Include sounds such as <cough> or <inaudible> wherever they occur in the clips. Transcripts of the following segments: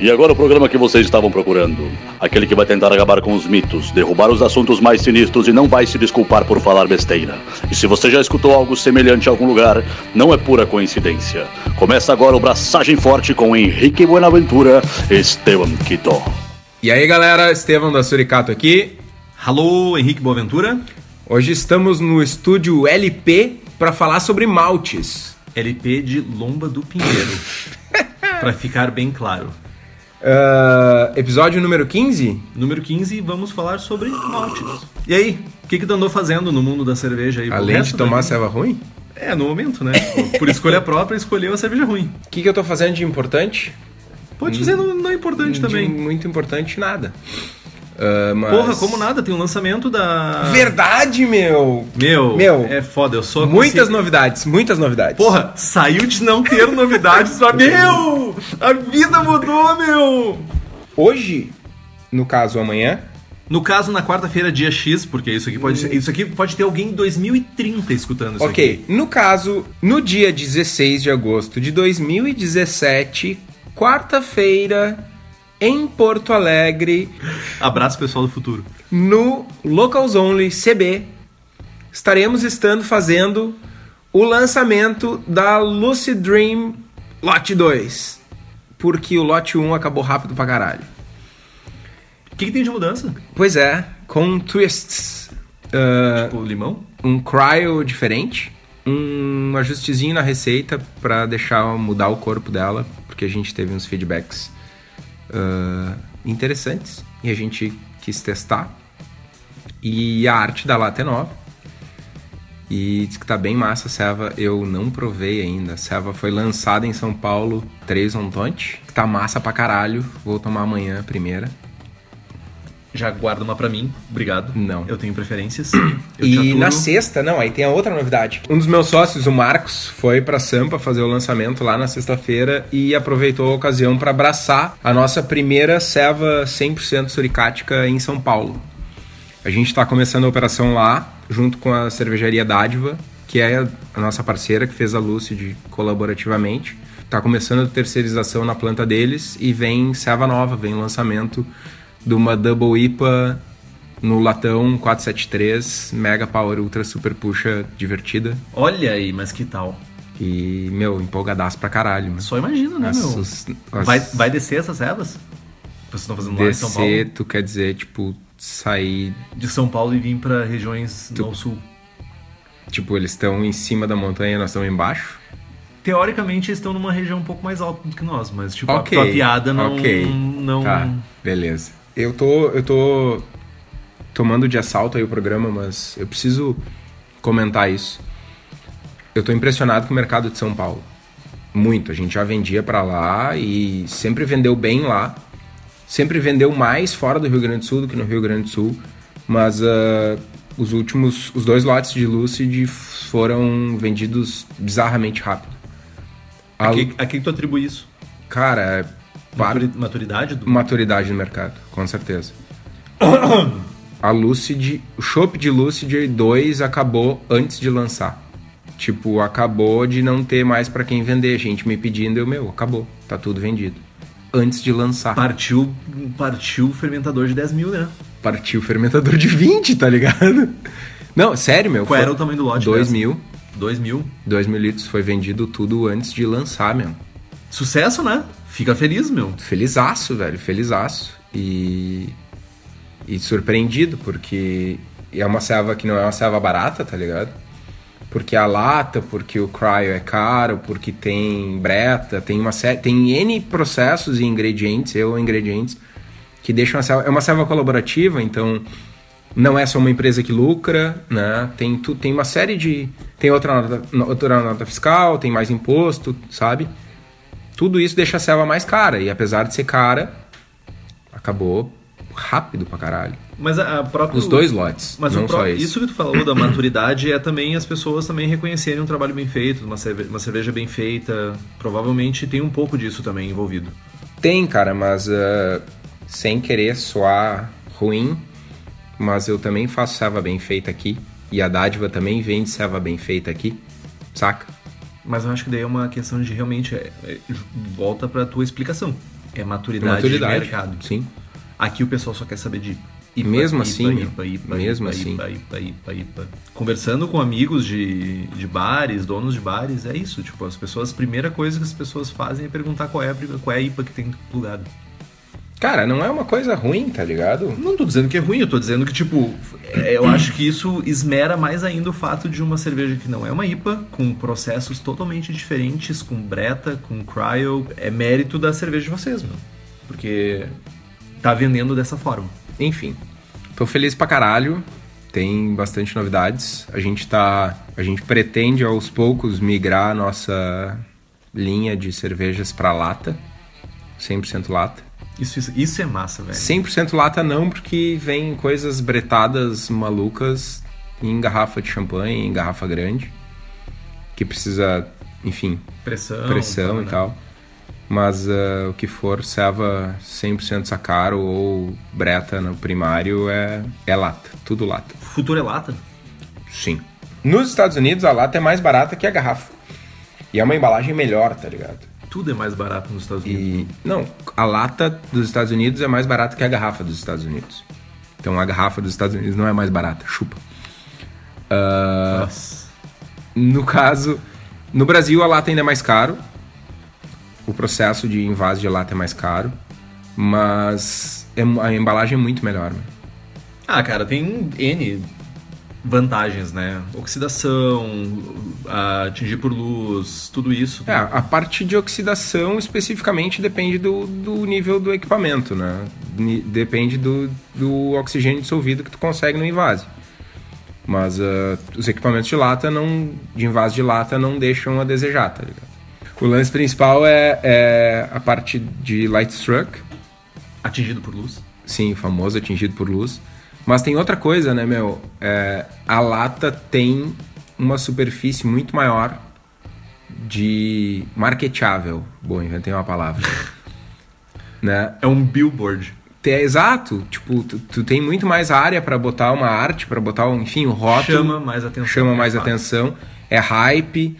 E agora o programa que vocês estavam procurando. Aquele que vai tentar acabar com os mitos, derrubar os assuntos mais sinistros e não vai se desculpar por falar besteira. E se você já escutou algo semelhante em algum lugar, não é pura coincidência. Começa agora o Braçagem Forte com Henrique Buenaventura e Esteban Quito. E aí galera, Estevam da Suricato aqui. Alô, Henrique Boaventura. Hoje estamos no estúdio LP para falar sobre maltes. LP de Lomba do Pinheiro. <laughs> para ficar bem claro. Uh, episódio número 15? Número 15, vamos falar sobre maltes. E aí, o que, que tu andou fazendo no mundo da cerveja aí? Além de tomar cerveja ruim? É, no momento, né? Por escolha <laughs> própria, escolheu a cerveja ruim. O que, que eu tô fazendo de importante? Pode dizer não, não é importante de também. Muito importante, nada. Uh, mas... Porra, como nada, tem um lançamento da. Verdade, meu! Meu, meu é foda, eu sou. Muitas novidades, muitas novidades. Porra, saiu de não ter novidades pra. Meu! A vida mudou, meu! Hoje, no caso amanhã. No caso, na quarta-feira, dia X, porque isso aqui pode ser, isso aqui pode ter alguém em 2030 escutando isso Ok, aqui. no caso, no dia 16 de agosto de 2017, quarta-feira, em Porto Alegre. Abraço pessoal do futuro. No Locals Only CB, estaremos estando fazendo o lançamento da Lucid Dream Lot 2. Porque o Lot 1 acabou rápido pra caralho. O que, que, tem de mudança? Pois é, com twists. Uh, tipo limão? Um cryo diferente. Um ajustezinho na receita para deixar mudar o corpo dela, porque a gente teve uns feedbacks uh, interessantes e a gente quis testar. E a arte da lata é nova. E diz que tá bem massa a ceva. Eu não provei ainda. A ceva foi lançada em São Paulo, 3 Ontonte. Tá massa pra caralho. Vou tomar amanhã a primeira. Já guarda uma pra mim, obrigado. Não. Eu tenho preferências. <clears throat> Eu e na sexta, não, aí tem a outra novidade. Um dos meus sócios, o Marcos, foi pra Sampa fazer o lançamento lá na sexta-feira e aproveitou a ocasião para abraçar a nossa primeira ceva 100% suricática em São Paulo. A gente está começando a operação lá, junto com a cervejaria Dádiva, que é a nossa parceira que fez a Lucid colaborativamente. Tá começando a terceirização na planta deles e vem ceva nova, vem lançamento de uma Double IPA no latão 473, Mega Power Ultra Super Puxa divertida. Olha aí, mas que tal? E, meu, empolgadaço pra caralho. Mano. Só imagina, né, meu? As, vai, vai descer essas ervas? Vocês estão fazendo lá em São Paulo? Descer, tu quer dizer, tipo, sair... De São Paulo e vir pra regiões tu... do sul. Tipo, eles estão em cima da montanha nós estamos embaixo? Teoricamente, eles estão numa região um pouco mais alta do que nós, mas, tipo, okay, a tua piada não... Ok, não... tá, beleza. Eu tô, eu tô tomando de assalto aí o programa, mas eu preciso comentar isso. Eu tô impressionado com o mercado de São Paulo. Muito. A gente já vendia para lá e sempre vendeu bem lá. Sempre vendeu mais fora do Rio Grande do Sul do que no Rio Grande do Sul. Mas uh, os últimos, os dois lotes de Lucid foram vendidos bizarramente rápido. A, que, a que tu atribui isso? Cara, para... Maturidade do... Maturidade no mercado, com certeza. <coughs> a Lucid, o Shop de Lucid 2 acabou antes de lançar. Tipo, acabou de não ter mais para quem vender. Gente me pedindo, eu, meu, acabou. Tá tudo vendido. Antes de lançar. Partiu, partiu o fermentador de 10 mil, né? Partiu o fermentador de 20, tá ligado? <laughs> Não, sério, meu. Qual era o tamanho do lote? 2 mil. 2 mil? 2 mil litros. Foi vendido tudo antes de lançar, meu. Sucesso, né? Fica feliz, meu. Felizaço, velho. Felizaço. E. E surpreendido, porque é uma serva que não é uma serva barata, tá ligado? Porque a lata, porque o cryo é caro, porque tem breta, tem uma série. Tem N processos e ingredientes, eu ingredientes, que deixam a serva. É uma serva colaborativa, então não é só uma empresa que lucra, né? Tem, tu, tem uma série de. Tem outra nota, outra nota fiscal, tem mais imposto, sabe? Tudo isso deixa a selva mais cara. E apesar de ser cara, acabou rápido pra caralho. Mas a, própria... Os dois lotes, Mas não pró... só esse. Isso que tu falou da maturidade é também as pessoas também reconhecerem um trabalho bem feito, uma cerveja, uma cerveja bem feita. Provavelmente tem um pouco disso também envolvido. Tem, cara, mas uh, sem querer soar ruim, mas eu também faço serva bem feita aqui. E a dádiva também vende serva bem feita aqui, saca? Mas eu acho que daí é uma questão de realmente. É, é, volta pra tua explicação. É maturidade, maturidade, de mercado. sim. Aqui o pessoal só quer saber de IPA. Mesmo IPA, assim, IPA, IPA, mesmo assim. Conversando com amigos de, de bares, donos de bares, é isso. Tipo, as pessoas, a primeira coisa que as pessoas fazem é perguntar qual é a, qual é a IPA que tem plugado. Cara, não é uma coisa ruim, tá ligado? Não tô dizendo que é ruim, eu tô dizendo que, tipo, é, eu acho que isso esmera mais ainda o fato de uma cerveja que não é uma IPA, com processos totalmente diferentes, com breta, com cryo. É mérito da cerveja de vocês, meu. Porque tá vendendo dessa forma. Enfim, tô feliz pra caralho. Tem bastante novidades. A gente tá. A gente pretende aos poucos migrar a nossa linha de cervejas pra lata. 100% lata. Isso, isso, isso é massa, velho. 100% lata não, porque vem coisas bretadas malucas em garrafa de champanhe, em garrafa grande. Que precisa, enfim, Pressão. pressão né? e tal. Mas ah, o que for serva 100% sacaro ou breta no primário é, é lata, tudo lata. Futuro é lata? Sim. Nos Estados Unidos a lata é mais barata que a garrafa. E é uma embalagem melhor, tá ligado? Tudo é mais barato nos Estados Unidos. E não, a lata dos Estados Unidos é mais barata que a garrafa dos Estados Unidos. Então a garrafa dos Estados Unidos não é mais barata, chupa. Ah, Nossa. No caso, no Brasil a lata ainda é mais caro. O processo de invase de lata é mais caro. Mas é a embalagem é muito melhor. Né? Ah, cara, tem N vantagens, né? Oxidação, atingir por luz, tudo isso. É, a parte de oxidação especificamente depende do, do nível do equipamento, né? Depende do, do oxigênio dissolvido que tu consegue no invase. Mas ah, os equipamentos de lata não. de invase de lata não deixam a desejar, tá ligado? O lance principal é, é a parte de light struck, Atingido por luz. Sim, famoso atingido por luz. Mas tem outra coisa, né, meu? É, a lata tem uma superfície muito maior de marketável. Bom, inventei uma palavra. <laughs> né? É um billboard. É exato. Tipo, tu, tu tem muito mais área pra botar uma arte, pra botar, um, enfim, o rótulo. Chama mais atenção. Chama mais É fato. atenção. É hype.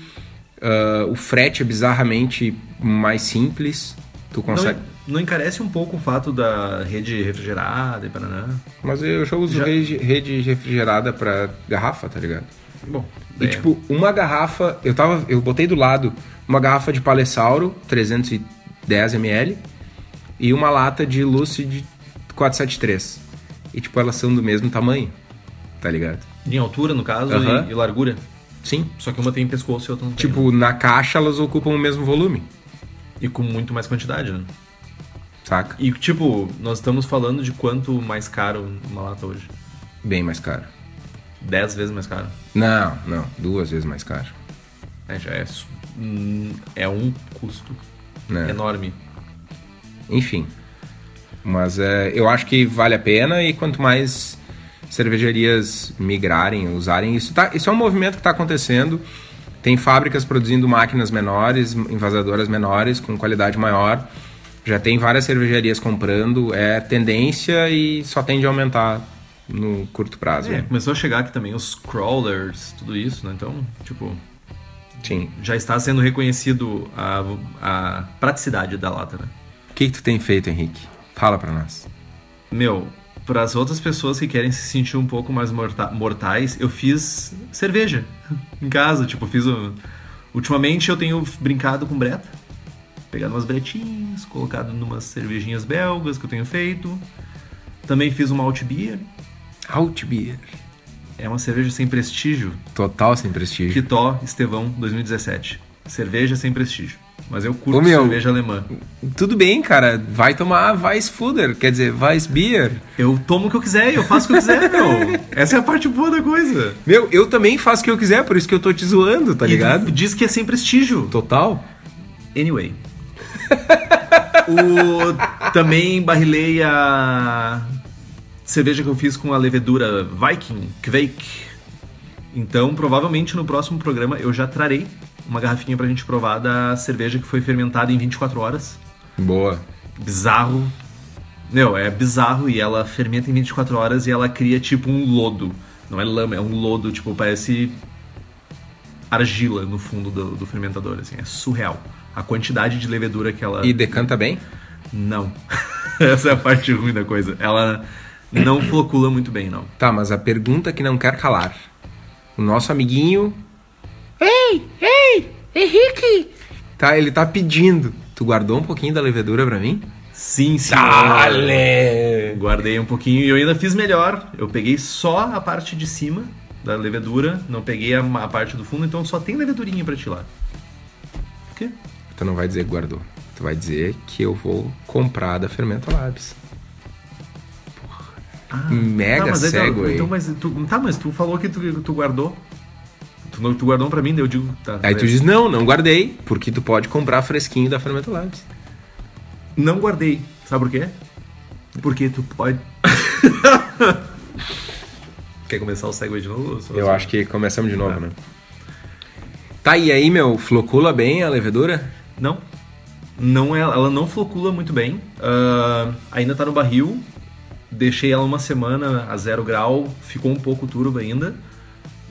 ah, o frete é bizarramente mais simples. Tu consegue. Não, não encarece um pouco o fato da rede refrigerada e paraná? Mas eu já uso Já- rede, rede refrigerada pra garrafa, tá ligado? Bom, E é. tipo, uma garrafa, eu tava, eu botei do lado uma garrafa de Palessauro 310 ml e uma lata de Lucid 473. E tipo, elas são do mesmo tamanho, tá ligado? em altura, no caso, e, e largura. Sim. Só que uma tem pescoço e outra não tem. Tipo, na caixa elas ocupam o mesmo volume, E com muito mais quantidade, né? Saca? E, tipo, nós estamos falando de quanto mais caro uma lata hoje? Bem mais caro. 10 vezes mais caro. Não, não, duas vezes mais caro. É, já é, é um custo Né? enorme. Enfim. Mas é, eu acho que vale a pena e quanto mais cervejarias migrarem, usarem isso, tá, isso é um movimento que está acontecendo. Tem fábricas produzindo máquinas menores, envasadoras menores, com qualidade maior. Já tem várias cervejarias comprando. É tendência e só tende a aumentar no curto prazo. É, né? começou a chegar aqui também os crawlers, tudo isso, né? Então, tipo, Sim. já está sendo reconhecido a, a praticidade da lata, né? O que, que tu tem feito, Henrique? Fala pra nós. Meu, para as outras pessoas que querem se sentir um pouco mais morta- mortais, eu fiz cerveja <laughs> em casa. Tipo, fiz o... Ultimamente eu tenho brincado com breta. Pegado umas bretinhas, colocado numas cervejinhas belgas que eu tenho feito. Também fiz uma alt beer. Outbeer. É uma cerveja sem prestígio. Total sem prestígio. Quitó Estevão 2017. Cerveja sem prestígio. Mas eu curto Ô, meu. cerveja alemã. Tudo bem, cara. Vai tomar Weissfuder, quer dizer, Weissbier. Eu tomo o que eu quiser, eu faço o que eu quiser, meu. Essa é a parte boa da coisa. Meu, eu também faço o que eu quiser, por isso que eu tô te zoando, tá E ligado? diz que é sem prestígio. Total. Anyway. <laughs> o, também barrilei a cerveja que eu fiz com a levedura Viking Quake. Então, provavelmente no próximo programa eu já trarei uma garrafinha pra gente provar da cerveja que foi fermentada em 24 horas. Boa. Bizarro. Meu, é bizarro e ela fermenta em 24 horas e ela cria tipo um lodo. Não é lama, é um lodo, tipo, parece argila no fundo do, do fermentador, assim. É surreal. A quantidade de levedura que ela... E decanta bem? Não. <laughs> Essa é a parte ruim da coisa. Ela não <clears throat> flocula muito bem, não. Tá, mas a pergunta que não quer calar. O nosso amiguinho. Ei, ei, Henrique! Tá, ele tá pedindo. Tu guardou um pouquinho da levedura pra mim? Sim, sim. Dale! Guardei um pouquinho e eu ainda fiz melhor. Eu peguei só a parte de cima da levedura, não peguei a, a parte do fundo, então só tem levedurinha pra ti lá. O quê? Tu não vai dizer que guardou. Tu vai dizer que eu vou comprar da Fermenta Labs. Mega tá, aí, cego aí. então, mas tu, tá, mas tu falou que tu, tu guardou. Tu, não- tu guardou um pra mim, daí eu digo. Tá, Aí tu diz, não, não guardei, porque tu pode comprar fresquinho da Fermenta Labs. Não guardei. Sabe por quê? Porque tu pode. <laughs> Quer começar o segue de novo? Eu só- acho que começamos de novo, Tá. né? Tá, e aí, meu, flocula bem a levedura? Não. Não é, ela não flocula muito bem. Ah, ainda tá no barril. Deixei ela uma semana a zero grau. Ficou um pouco turva ainda.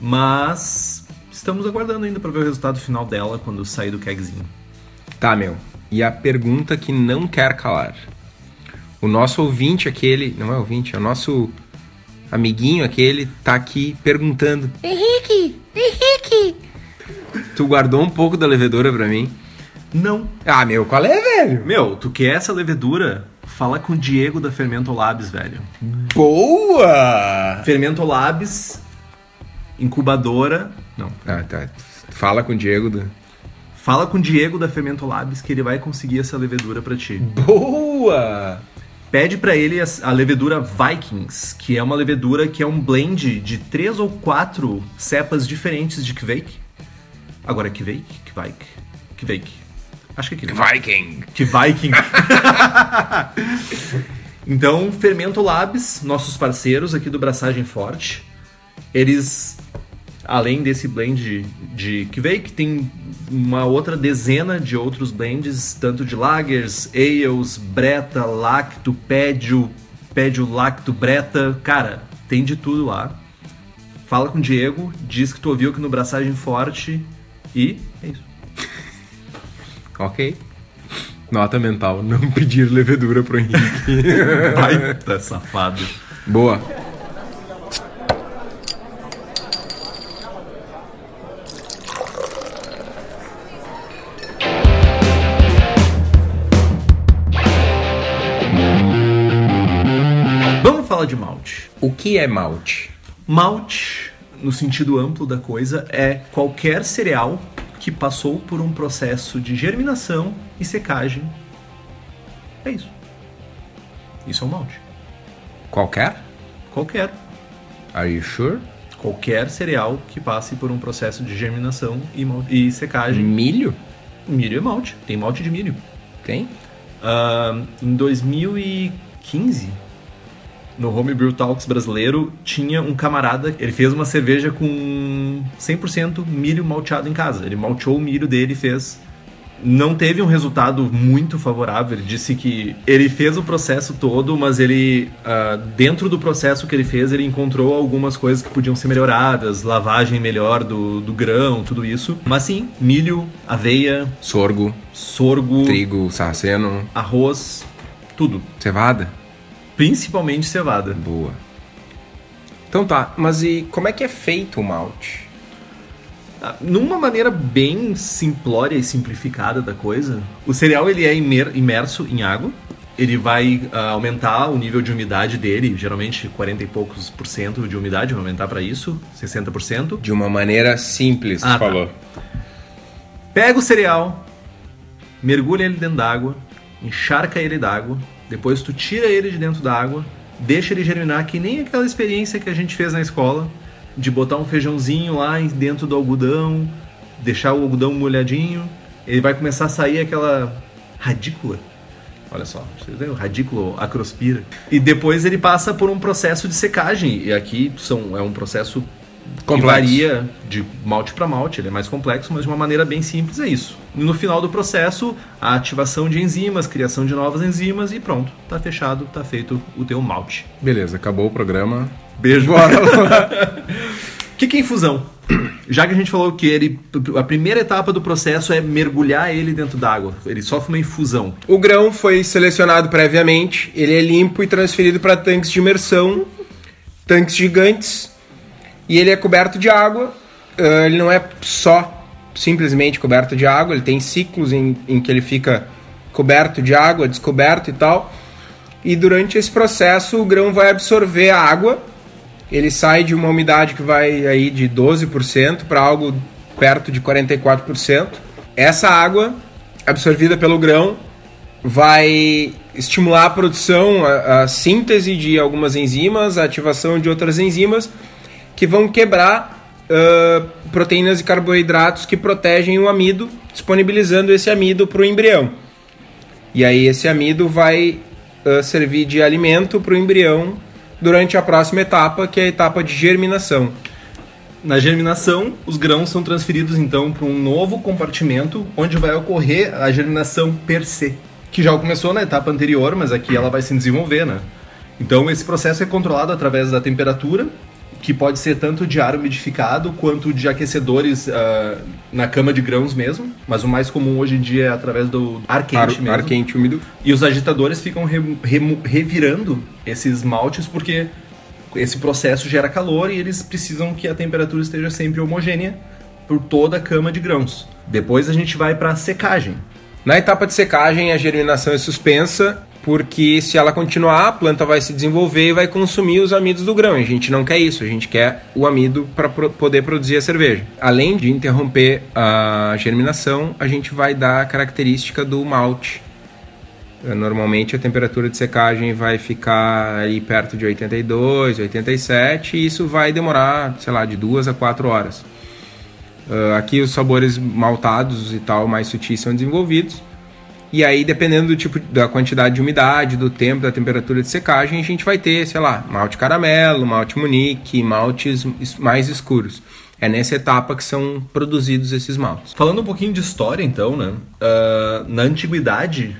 Mas estamos aguardando ainda para ver o resultado final dela quando sair do kegzinho. Tá, meu. E a pergunta que não quer calar. O nosso ouvinte aquele, não é ouvinte, é o nosso amiguinho aquele, tá aqui perguntando: Henrique, Henrique! Tu guardou um pouco da levedura pra mim? Não. Ah, meu, qual é, velho? Meu, tu quer essa levedura? Fala com o Diego da Fermento Labs, velho. Boa! Fermento Labs, incubadora. Não. Ah, tá. Fala com o Diego. Do... Fala com o Diego da Fermento Labs que ele vai conseguir essa levedura pra ti. Boa! Pede pra ele a, a levedura Vikings, que é uma levedura que é um blend de três ou quatro cepas diferentes de Kveik. Agora Kveik? Kveik? Kveik. Acho que é Kveik. Viking! Que Viking. <laughs> então, Fermento Labs, nossos parceiros aqui do Braçagem Forte, eles, além desse blend de, de Kveik, tem uma outra dezena de outros blends, tanto de lagers, ales, breta, lacto, pédio, pédio, lacto, breta. Cara, tem de tudo lá. Fala com o Diego, diz que tu ouviu aqui no Braçagem Forte e. Ok. Nota mental, <laughs> não pedir levedura pro Henrique. <laughs> Baita safado. Boa. Vamos falar de malte. O que é malte? Malte, no sentido amplo da coisa, é qualquer cereal que passou por um processo de germinação e secagem. É isso. Isso é um malte. Qualquer? Qualquer. Are you sure? Qualquer cereal que passe por um processo de germinação e, e secagem. Milho? Milho é malte. Tem malte de milho. Tem? Ah, em 2015, no Homebrew Talks brasileiro, tinha um camarada, ele fez uma cerveja com 100% milho malteado em casa. Ele malteou o milho dele e fez. Não teve um resultado muito favorável. Ele disse que ele fez o processo todo, mas ele, ah, dentro do processo que ele fez, ele encontrou algumas coisas que podiam ser melhoradas, lavagem melhor do, do grão, tudo isso. Mas sim, milho, aveia, Sorgo, sorgo, trigo, sarraceno, arroz, tudo. cevada? Principalmente cevada. Boa. Então tá, mas e como é que é feito o malte? Ah, Numa maneira bem simplória e simplificada da coisa, o cereal ele é imer- imerso em água. Ele vai ah, aumentar o nível de umidade dele, geralmente 40 e poucos por cento de umidade, vai aumentar para isso, 60%. De uma maneira simples, Ah, tá. falou. Pega o cereal, mergulha ele dentro d'água, encharca ele d'água, depois tu tira ele de dentro d'água, deixa ele germinar, que nem aquela experiência que a gente fez na escola, de botar um feijãozinho lá dentro do algodão, deixar o algodão molhadinho, ele vai começar a sair aquela radícula. Olha só, viram? radículo acrospira. E depois ele passa por um processo de secagem. E aqui são, é um processo que Complexo. varia de malte para malte, ele é mais complexo, mas de uma maneira bem simples é isso. No final do processo, a ativação de enzimas, criação de novas enzimas e pronto, tá fechado, tá feito o teu malte. Beleza, acabou o programa. Beijo. Bora lá. O <laughs> que, que é infusão? Já que a gente falou que ele. A primeira etapa do processo é mergulhar ele dentro d'água. Ele sofre uma infusão. O grão foi selecionado previamente, ele é limpo e transferido para tanques de imersão, tanques gigantes, e ele é coberto de água. Uh, ele não é só simplesmente coberto de água, ele tem ciclos em, em que ele fica coberto de água, descoberto e tal. E durante esse processo o grão vai absorver a água ele sai de uma umidade que vai aí de 12% para algo perto de 44%. Essa água absorvida pelo grão vai estimular a produção, a, a, síntese de algumas enzimas, a ativação de outras enzimas que vão quebrar uh, proteínas e carboidratos que protegem o amido, disponibilizando esse amido para o embrião. E aí esse amido vai uh, servir de alimento para o embrião durante a próxima etapa, que é a etapa de germinação. Na germinação, os grãos são transferidos então para um novo compartimento onde vai ocorrer a germinação per se, que já começou na etapa anterior, mas aqui ela vai se desenvolver, né? Então esse processo é controlado através da temperatura que pode ser tanto de ar umidificado quanto de aquecedores uh, na cama de grãos mesmo, mas o mais comum hoje em dia é através do ar quente ar, mesmo. Ar quente úmido. E os agitadores ficam re, re, revirando esses maltes porque esse processo gera calor e eles precisam que a temperatura esteja sempre homogênea por toda a cama de grãos. Depois a gente vai para a secagem. Na etapa de secagem, a germinação é suspensa porque se ela continuar, a planta vai se desenvolver e vai consumir os amidos do grão. a gente não quer isso, a gente quer o amido para pro poder produzir a cerveja. Além de interromper a germinação, a gente vai dar a característica do malte. Normalmente a temperatura de secagem vai ficar aí perto de 82, 87 e isso vai demorar, sei lá, de duas a quatro horas. Uh, aqui os sabores maltados e tal mais sutis são desenvolvidos e aí, dependendo do tipo, da quantidade de umidade, do tempo, da temperatura de secagem, a gente vai ter, sei lá, malte caramelo, malte munique, maltes mais escuros. É nessa etapa que são produzidos esses maltes. Falando um pouquinho de história, então, né? Uh, na antiguidade,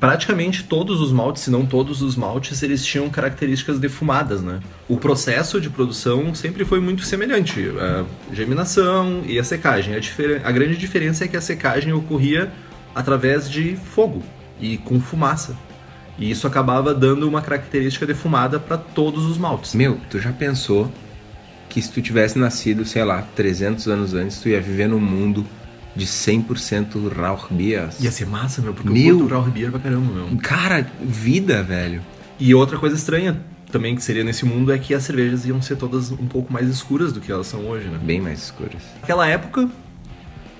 praticamente todos os maltes, se não todos os maltes, eles tinham características defumadas, né? O processo de produção sempre foi muito semelhante, a germinação e a secagem. A, a grande diferença é que a secagem ocorria através de fogo e com fumaça. E isso acabava dando uma característica defumada para todos os maltes. Meu, tu já pensou que se tu tivesse nascido, sei lá, 300 anos antes, tu ia viver num mundo de 100% Rauchbier? Ia ser massa, meu, porque meu, eu curto Rauchbier pra caramba, meu. Cara, vida, velho. E outra coisa estranha também que seria nesse mundo é que as cervejas iam ser todas um pouco mais escuras do que elas são hoje, né? Bem mais escuras. Naquela época,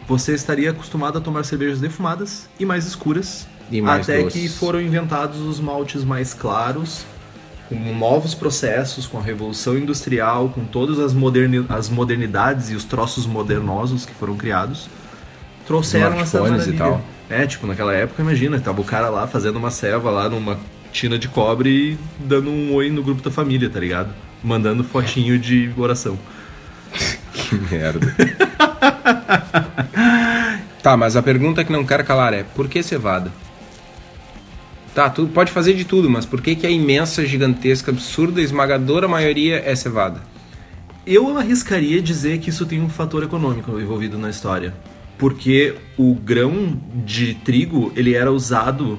você estaria acostumado a tomar cervejas defumadas e mais escuras. E mais até doces. que foram inventados os maltes mais claros, com novos processos, com a revolução industrial, com todas as, moderni as modernidades e os troços modernosos que foram criados. Trouxeram essa maravilha. e tal. É, tipo, naquela época, imagina, tava o cara lá fazendo uma ceva lá numa tina de cobre e dando um oi no grupo da família, tá ligado? Mandando fotinho de oração. <laughs> que merda. <laughs> <laughs> tá, mas a pergunta que não quero calar é: por que cevada? Tá, tu pode fazer de tudo, mas por que, que a imensa, gigantesca, absurda, esmagadora maioria é cevada? Eu arriscaria dizer que isso tem um fator econômico envolvido na história. Porque o grão de trigo, ele era usado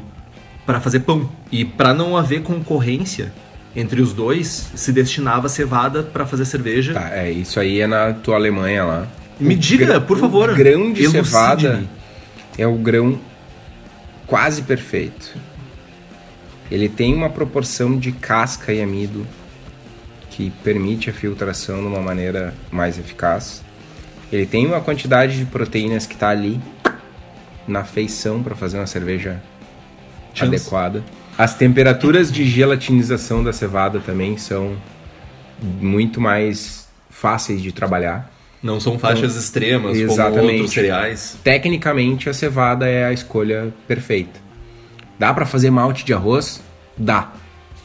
para fazer pão. E para não haver concorrência entre os dois, se destinava cevada para fazer cerveja. Tá, é, isso aí é na tua Alemanha lá. Me diga, por favor. O grão de cevada é o grão quase perfeito. Ele tem uma proporção de casca e amido que permite a filtração de uma maneira mais eficaz. Ele tem uma quantidade de proteínas que está ali na feição para fazer uma cerveja Chance. adequada. As temperaturas de gelatinização da cevada também são muito mais fáceis de trabalhar. Não são faixas então, extremas exatamente. como outros cereais. Tecnicamente, a cevada é a escolha perfeita. Dá para fazer malte de arroz? Dá.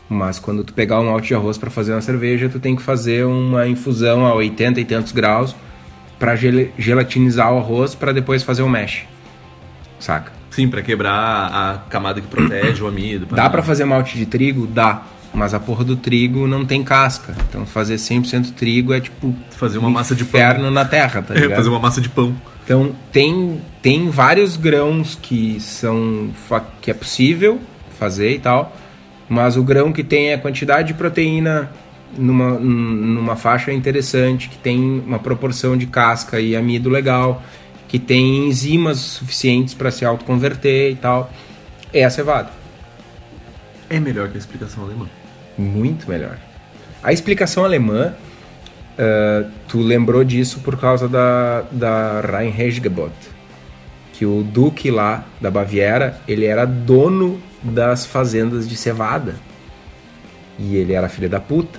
Mas quando tu pegar um malte de arroz para fazer uma cerveja, tu tem que fazer uma infusão a 80 e tantos graus para gel gelatinizar o arroz para depois fazer o mesh. Saca? Sim, para quebrar a camada que protege o amido. Dá para fazer malte de trigo? Dá. Mas a porra do trigo não tem casca. Então fazer 100% trigo é tipo Fazer uma um massa de pão. na terra, tá É, ligado? fazer uma massa de pão. Então tem, tem vários grãos que são que é possível fazer e tal, mas o grão que tem a quantidade de proteína numa, numa faixa interessante, que tem uma proporção de casca e amido legal, que tem enzimas suficientes para se autoconverter e tal, é a cevada. É melhor que a explicação alemã. Muito melhor. A explicação alemã, eh, tu lembrou disso por causa da, da Rheinheitsgebot, que o duque lá da Baviera, ele era dono das fazendas de cevada. E ele era filho da puta.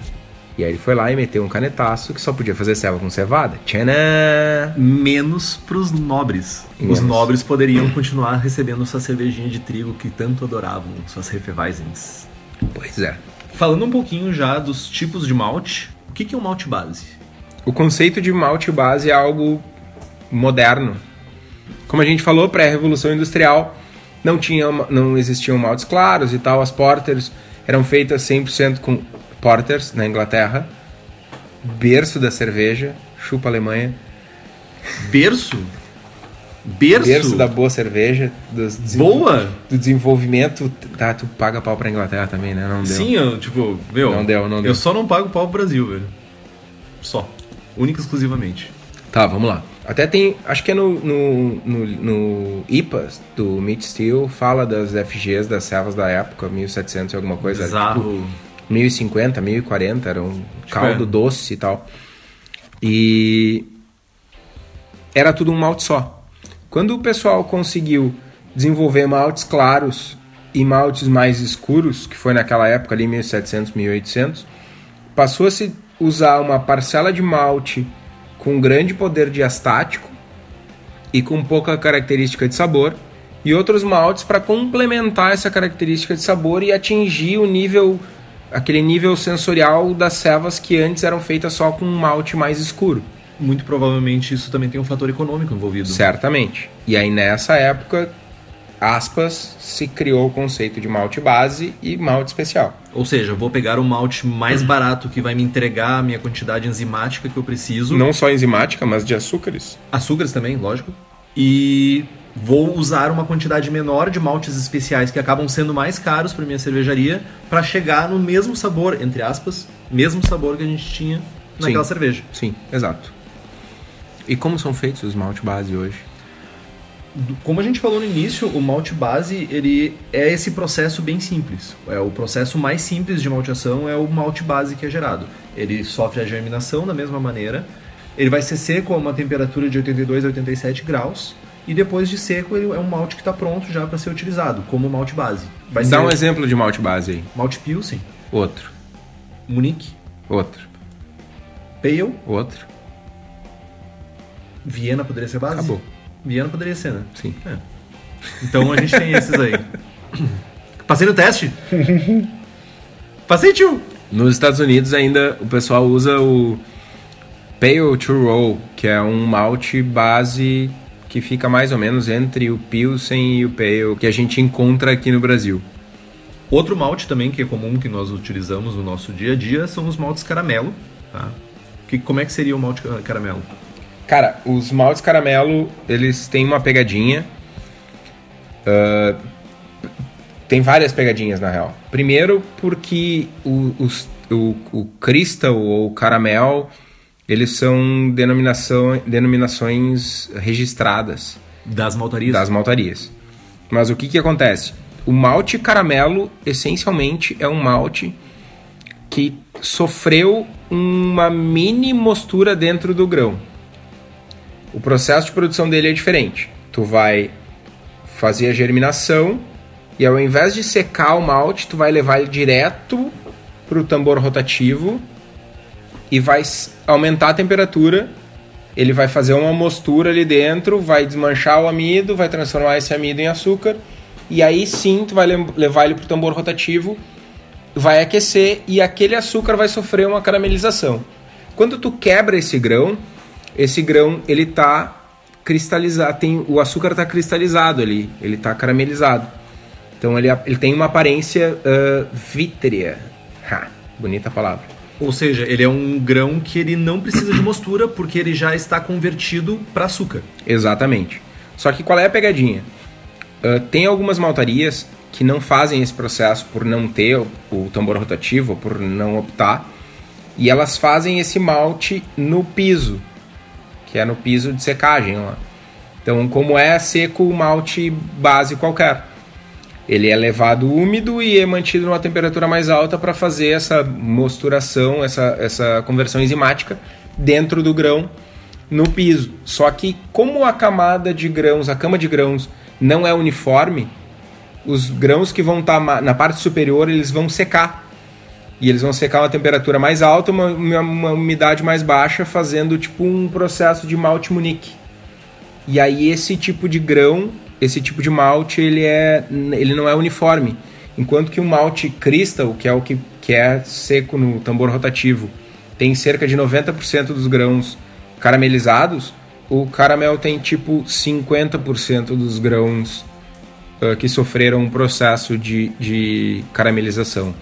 E aí ele foi lá e meteu um canetaço que só podia fazer ceva com cevada. Tchanã! Menos pros nobres. Os Menos. nobres poderiam continuar recebendo sua cervejinha de trigo que tanto adoravam, suas Hefeweizens. Pois é. Falando um pouquinho já dos tipos de malte, o que que é um malte base? O conceito de malte base é algo moderno. Como a gente falou, pré-revolução industrial, não tinha, não existiam maltes claros e tal, as porters eram feitas 100% com porters na Inglaterra, berço da cerveja, chupa Alemanha, Berço? Berço? berço da boa cerveja, desenvol- Boa? do desenvolvimento, tá, tu paga pau pra Inglaterra também, né? Não deu. Sim, eu, tipo, meu. Não deu, não Eu deu. só não pago pau pro Brasil, velho. Só. Única e exclusivamente. Tá, vamos lá. Até tem, acho que é no, no, no, no IPAs do Meat Steel, fala das FGs das servas da época, 1700 e alguma coisa. era Bizarro. Tipo, 1050, 1040, era um caldo é. doce e tal. E era tudo um malte só. Quando o pessoal conseguiu desenvolver maltes claros e maltes mais escuros, que foi naquela época ali 1700, 1800, passou a se usar uma parcela de malte com grande poder diastático e com pouca característica de sabor e outros maltes para complementar essa característica de sabor e atingir o nível aquele nível sensorial das cevas que antes eram feitas só com um malte mais escuro. Muito provavelmente isso também tem um fator econômico envolvido. Certamente. E aí nessa época, aspas, se criou o conceito de malte base e malte especial. Ou seja, vou pegar o malte mais barato que vai me entregar a minha quantidade enzimática que eu preciso. Não só enzimática, mas de açúcares. Açúcares também, lógico. E vou usar uma quantidade menor de maltes especiais que acabam sendo mais caros para minha cervejaria para chegar no mesmo sabor, entre aspas, mesmo sabor que a gente tinha naquela Sim. cerveja. Sim, exato. E como são feitos os malte base hoje? Como a gente falou no início, o malte base ele é esse processo bem simples. É o processo mais simples de malteação é o malte base que é gerado. Ele sofre a germinação da mesma maneira. Ele vai ser seco a uma temperatura de 82 a 87 graus e depois de seco ele é um malte que está pronto já para ser utilizado como malte base. Vai Dá ser um exemplo de malte base aí. malte Pilsen, Outro, Munique, outro, Pale, outro. Viena poderia ser base? Acabou. Viena poderia ser, né? Sim. É. Então a gente tem esses aí. <coughs> Passei no teste? <laughs> Passei, tio! Nos Estados Unidos ainda o pessoal usa o Pale to Roll, que é um malte base que fica mais ou menos entre o Pilsen e o Pale que a gente encontra aqui no Brasil. Outro malte também que é comum que nós utilizamos no nosso dia a dia são os maltes caramelo, tá? Que, como é que seria o malte ca- caramelo? Cara, os maltes caramelo, eles têm uma pegadinha. Ah, tem várias pegadinhas, na real. Primeiro, porque o, os- o, o Crystal ou o Caramel, eles são denominação, denominações registradas Das maltarias? das maltarias. Mas o que, que acontece? O malte caramelo, essencialmente, é um malte que sofreu uma mini mostura dentro do grão. O processo de produção dele é diferente. Tu vai fazer a germinação e ao invés de secar o malte, tu vai levar ele direto para o tambor rotativo e vai aumentar a temperatura. Ele vai fazer uma mostura ali dentro, vai desmanchar o amido, vai transformar esse amido em açúcar e aí sim tu vai levar ele para o tambor rotativo, vai aquecer e aquele açúcar vai sofrer uma caramelização. Quando tu quebra esse grão, esse grão ele tá cristalizado, tem o açúcar está cristalizado ali, ele está caramelizado. Então ele, ele tem uma aparência ah, vítrea. Ha, bonita palavra. Ou seja, ele é um grão que ele não precisa de mostura porque ele já está convertido para açúcar. Exatamente. Só que qual é a pegadinha? Uh, tem algumas maltarias que não fazem esse processo por não ter o, o tambor rotativo, por não optar, e elas fazem esse malte no piso, que é no piso de secagem lá. Então, como é seco o malte base qualquer. Ele é levado úmido e é mantido numa temperatura mais alta para fazer essa mosturação, essa, essa conversão enzimática dentro do grão no piso. Só que como a camada de grãos, a cama de grãos não é uniforme, os grãos que vão estar tá na parte superior, eles vão secar. E eles vão secar uma temperatura mais alta, uma, uma umidade mais baixa, fazendo tipo um processo de malte munique. E aí esse tipo de grão esse tipo de malte ele, é, ele não é uniforme. Enquanto que o malte crystal, que é o que, que é seco no tambor rotativo, tem cerca de 90% dos grãos caramelizados, o caramel tem tipo 50% dos grãos uh, que sofreram um processo de, de caramelização.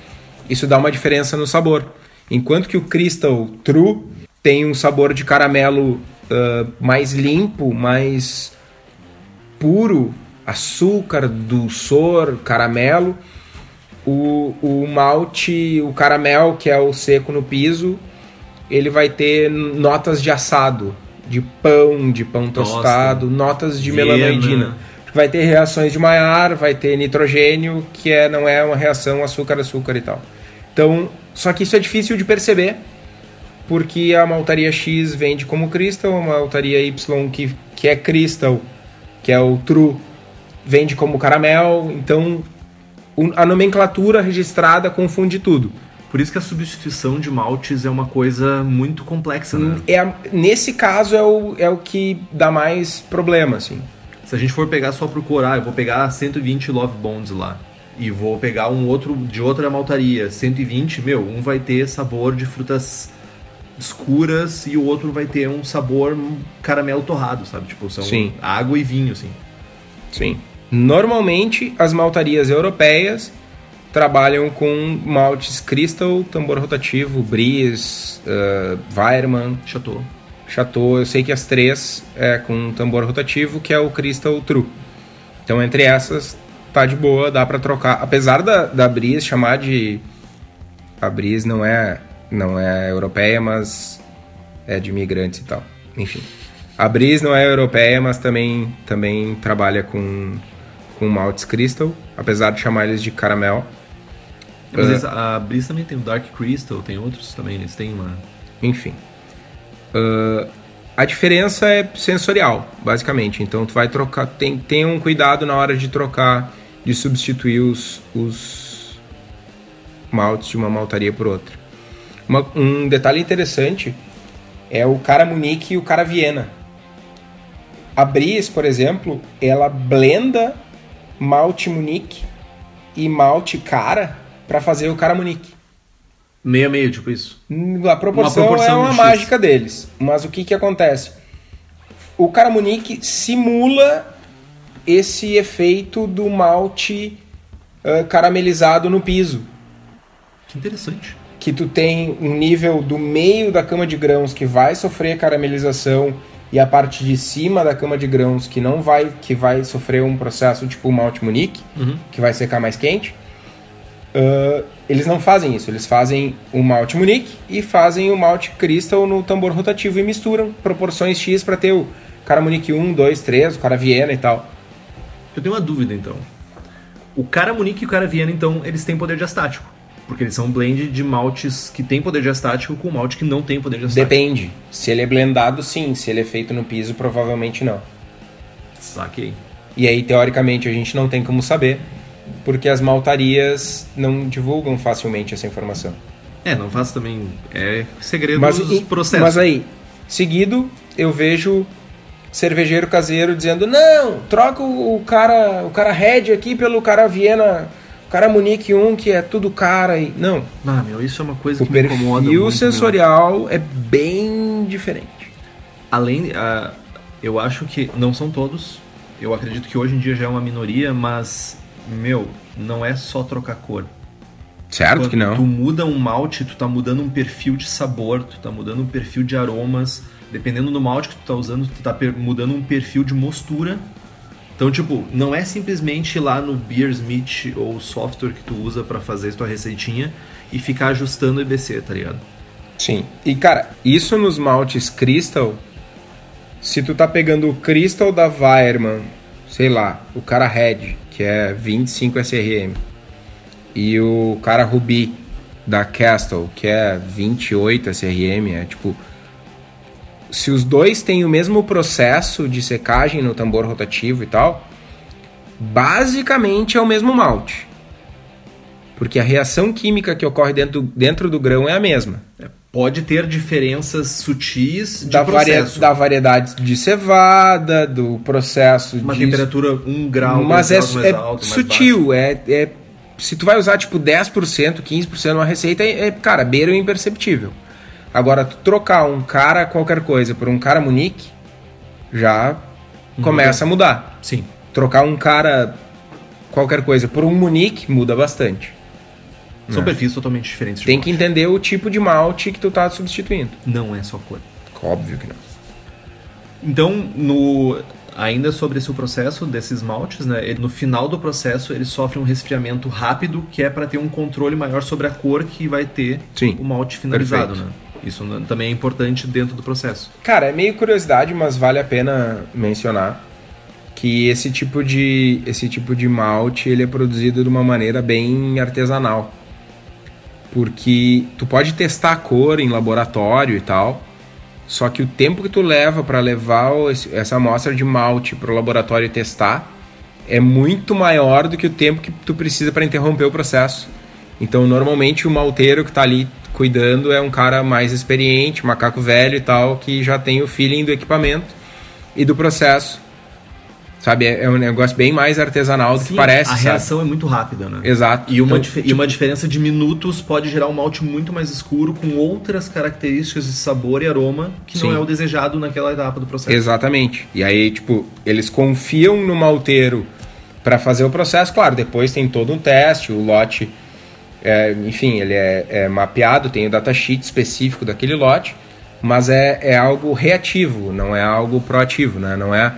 Isso dá uma diferença no sabor. Enquanto que o Crystal True tem um sabor de caramelo uh, mais limpo, mais puro, açúcar, dulçor, caramelo. O, o malte, o caramel, que é o seco no piso, ele vai ter notas de assado, de pão, de pão Nossa, tostado, notas de melanoidina. Vai ter reações de Maillard, vai ter nitrogênio, que é, não é uma reação açúcar-açúcar e tal. Então, só que isso é difícil de perceber, porque a maltaria X vende como crystal, a maltaria Y que, que é crystal que é o True, vende como caramel, então a nomenclatura registrada confunde tudo. Por isso que a substituição de maltes é uma coisa muito complexa, né? É, nesse caso é o, é o que dá mais problema, assim. Se a gente for pegar só procurar, eu vou pegar 120 Love Bonds lá e vou pegar um outro de outra maltaria, 120, meu, um vai ter sabor de frutas escuras e o outro vai ter um sabor caramelo torrado, sabe? Tipo, são Sim. água e vinho, assim. Sim. Normalmente, as maltarias europeias trabalham com maltes Crystal, tambor rotativo, Bries, uh, Weirmann. Chateau. Chateau, eu sei que as três é com tambor rotativo, que é o Crystal True. Então, entre essas, tá de boa, dá para trocar. Apesar da, da Bries chamar de... A Bries não é não é europeia, mas é de imigrantes e tal. Enfim. A Bris não é europeia, mas também, também trabalha com, com maltes crystal, apesar de chamar eles de caramel. Mas uh, a Bris também tem o Dark Crystal, tem outros também, eles têm uma... Enfim. Uh, a diferença é sensorial, basicamente. Então tu vai trocar, tem, tem um cuidado na hora de trocar, de substituir os, os maltes de uma maltaria por outra. Uma, um detalhe interessante é o cara Munique e o cara Viena. A Bris, por exemplo, ela blenda malte Munique e malte cara para fazer o cara Munique. Meio a meio, tipo isso. A proporção, uma proporção é uma mágica deles. Mas o que que acontece? O cara Munique simula esse efeito do malte uh, caramelizado no piso. Que interessante que tu tem um nível do meio da cama de grãos que vai sofrer caramelização e a parte de cima da cama de grãos que não vai que vai sofrer um processo tipo o malte Munique, uhum. que vai secar mais quente. Uh, eles não fazem isso, eles fazem o malte Munique e fazem o malte Crystal no tambor rotativo e misturam proporções X para ter o cara Munique 1, 2, 3, o cara Viena e tal. Eu tenho uma dúvida então. O cara Munique e o cara Viena, então, eles têm poder de estático. Porque eles são um blend de maltes que tem poder diastático com malte que não tem poder diastático. Depende. Se ele é blendado, sim. Se ele é feito no piso, provavelmente não. Saquei. E aí, teoricamente, a gente não tem como saber, porque as maltarias não divulgam facilmente essa informação. É, não faz também. É segredo mas, dos processos. Mas aí, seguido, eu vejo cervejeiro caseiro dizendo: não, troca o, cara, o cara Red aqui pelo cara Viena o cara Munique 1 que é tudo cara e. Não. Ah, meu, isso é uma coisa o que me incomoda muito. O sensorial meu. é bem diferente. Além. Uh, eu acho que. Não são todos. Eu acredito que hoje em dia já é uma minoria, mas. Meu, não é só trocar cor. Certo Quando que não. tu muda um malte, tu tá mudando um perfil de sabor, tu tá mudando um perfil de aromas. Dependendo do malte que tu tá usando, tu tá mudando um perfil de mostura. Então, tipo, não é simplesmente ir lá no Beersmith ou software que tu usa pra fazer tua receitinha e ficar ajustando o EBC, tá ligado? Sim. E cara, isso nos maltes Crystal, se tu tá pegando o Crystal da Weirman, sei lá, o cara Red, que é 25 SRM, e o cara Ruby da Castle, que é 28 SRM, é tipo se os dois têm o mesmo processo de secagem no tambor rotativo e tal, basicamente é o mesmo malte. Porque a reação química que ocorre dentro, dentro do grão é a mesma. Pode ter diferenças sutis de da, varia- processo. da variedade de cevada, do processo Uma de... temperatura 1 grau, Mas é, mais é alto, mais sutil, é, é... Se tu vai usar, tipo, 10%, 15% numa receita, é, é, cara, beira o imperceptível. Agora, tu trocar um cara qualquer coisa por um cara Munique, já começa a mudar. Sim. Trocar um cara qualquer coisa por um Munique muda bastante. São perfis totalmente diferentes. Tem que entender o tipo de malte que tu tá substituindo. Não é só cor. Óbvio que não. Então, no ainda sobre esse processo desses maltes, né? ele- no final do processo ele sofre um resfriamento rápido, que é para ter um controle maior sobre a cor que vai ter Sim, o malte finalizado, perfeito. né? Isso também é importante dentro do processo. Cara, é meio curiosidade, mas vale a pena mencionar que esse tipo de esse tipo de malte ele é produzido de uma maneira bem artesanal. Porque tu pode testar a cor em laboratório e tal, só que o tempo que tu leva para levar essa amostra de malte para o laboratório testar é muito maior do que o tempo que tu precisa para interromper o processo. Então, normalmente o malteiro que tá ali cuidando é um cara mais experiente, macaco velho e tal, que já tem o feeling do equipamento e do processo. Sabe, é é um negócio bem mais artesanal do que parece, a sabe? reação é muito rápida, né? Exato. E uma, Então, dife- e uma diferença de minutos pode gerar um malte muito mais escuro com outras características de sabor e aroma que Sim. não é o desejado naquela etapa do processo. Exatamente. E aí, tipo, eles confiam no malteiro para fazer o processo. Claro, depois tem todo um teste, o lote, é, enfim, ele é, é mapeado, tem o datasheet específico daquele lote, mas é, é algo reativo, não é algo proativo, né? Não é,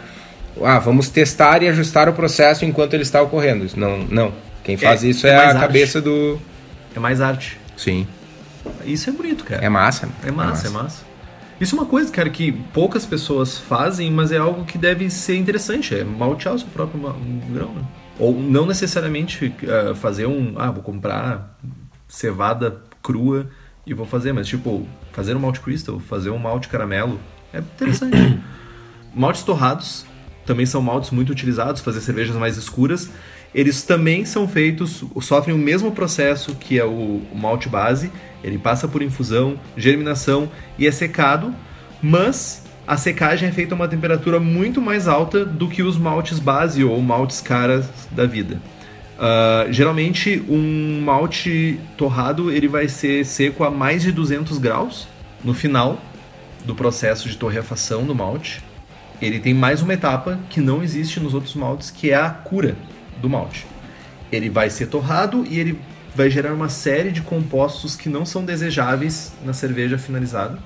ah, vamos testar e ajustar o processo enquanto ele está ocorrendo. Não, não. Quem faz É, isso é é, a arte. cabeça do... É mais arte. Sim. Isso é bonito, cara. É massa. né? É massa, é massa. Isso é uma coisa, cara, que poucas pessoas fazem, mas é algo que deve ser interessante. É maltear o seu próprio grão, né? Ou não necessariamente ah, fazer um... Ah, vou comprar cevada crua e vou fazer. Mas, tipo, fazer um malte crystal, fazer um malte caramelo, é interessante. <coughs> Maltes torrados também são maltes muito utilizados, fazer cervejas mais escuras. Eles também são feitos, sofrem o mesmo processo que é o, o malte base. Ele passa por infusão, germinação e é secado, mas a secagem é feita a uma temperatura muito mais alta do que os maltes base ou maltes caras da vida. Ah, geralmente um malte torrado ele vai ser seco a mais de 200 graus no final do processo de torrefação do malte. Ele tem mais uma etapa que não existe nos outros maltes, que é a cura do malte. Ele vai ser torrado e ele vai gerar uma série de compostos que não são desejáveis na cerveja finalizada.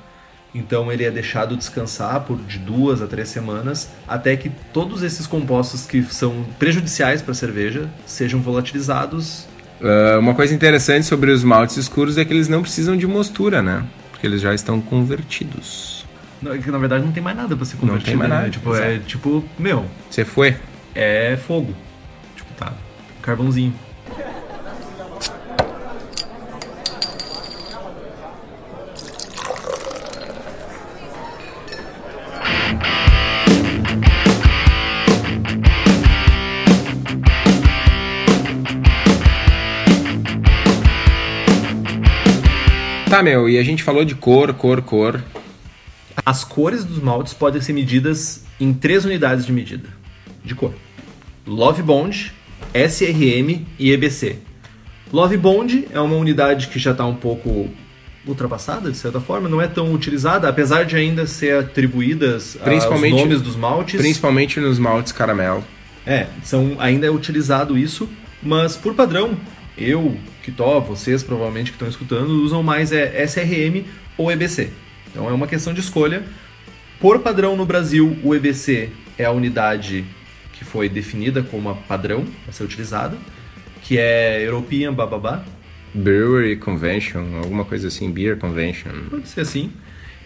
Então ele é deixado descansar por de duas a três semanas até que todos esses compostos que são prejudiciais para a cerveja sejam volatilizados. Ah, uma coisa interessante sobre os maltes escuros é que eles não precisam de mostura, né? Porque eles já estão convertidos. Na, que, na verdade não tem mais nada para ser Não convertido. tem mais né? nada, Tipo, é tipo, meu, Você foi? é fogo. Tipo, tá, carvãozinho. Tá, meu, e a gente falou de cor, cor, cor. As cores dos maltes podem ser medidas em três unidades de medida de cor: Love Bond, SRM e EBC. Love Bond é uma unidade que já está um pouco ultrapassada, de certa forma, não é tão utilizada, apesar de ainda ser atribuídas aos Principalmente- nomes dos maltes. Principalmente nos maltes caramelo. É, são, ainda é utilizado isso, mas por padrão, eu, Kitó, vocês provavelmente que estão escutando, usam mais é SRM ou EBC. Então é uma questão de escolha. Por padrão no Brasil, o EBC é a unidade que foi definida como a padrão a ser utilizada, que é European Bababá. Brewery Convention, alguma coisa assim, Beer Convention. Pode ser assim.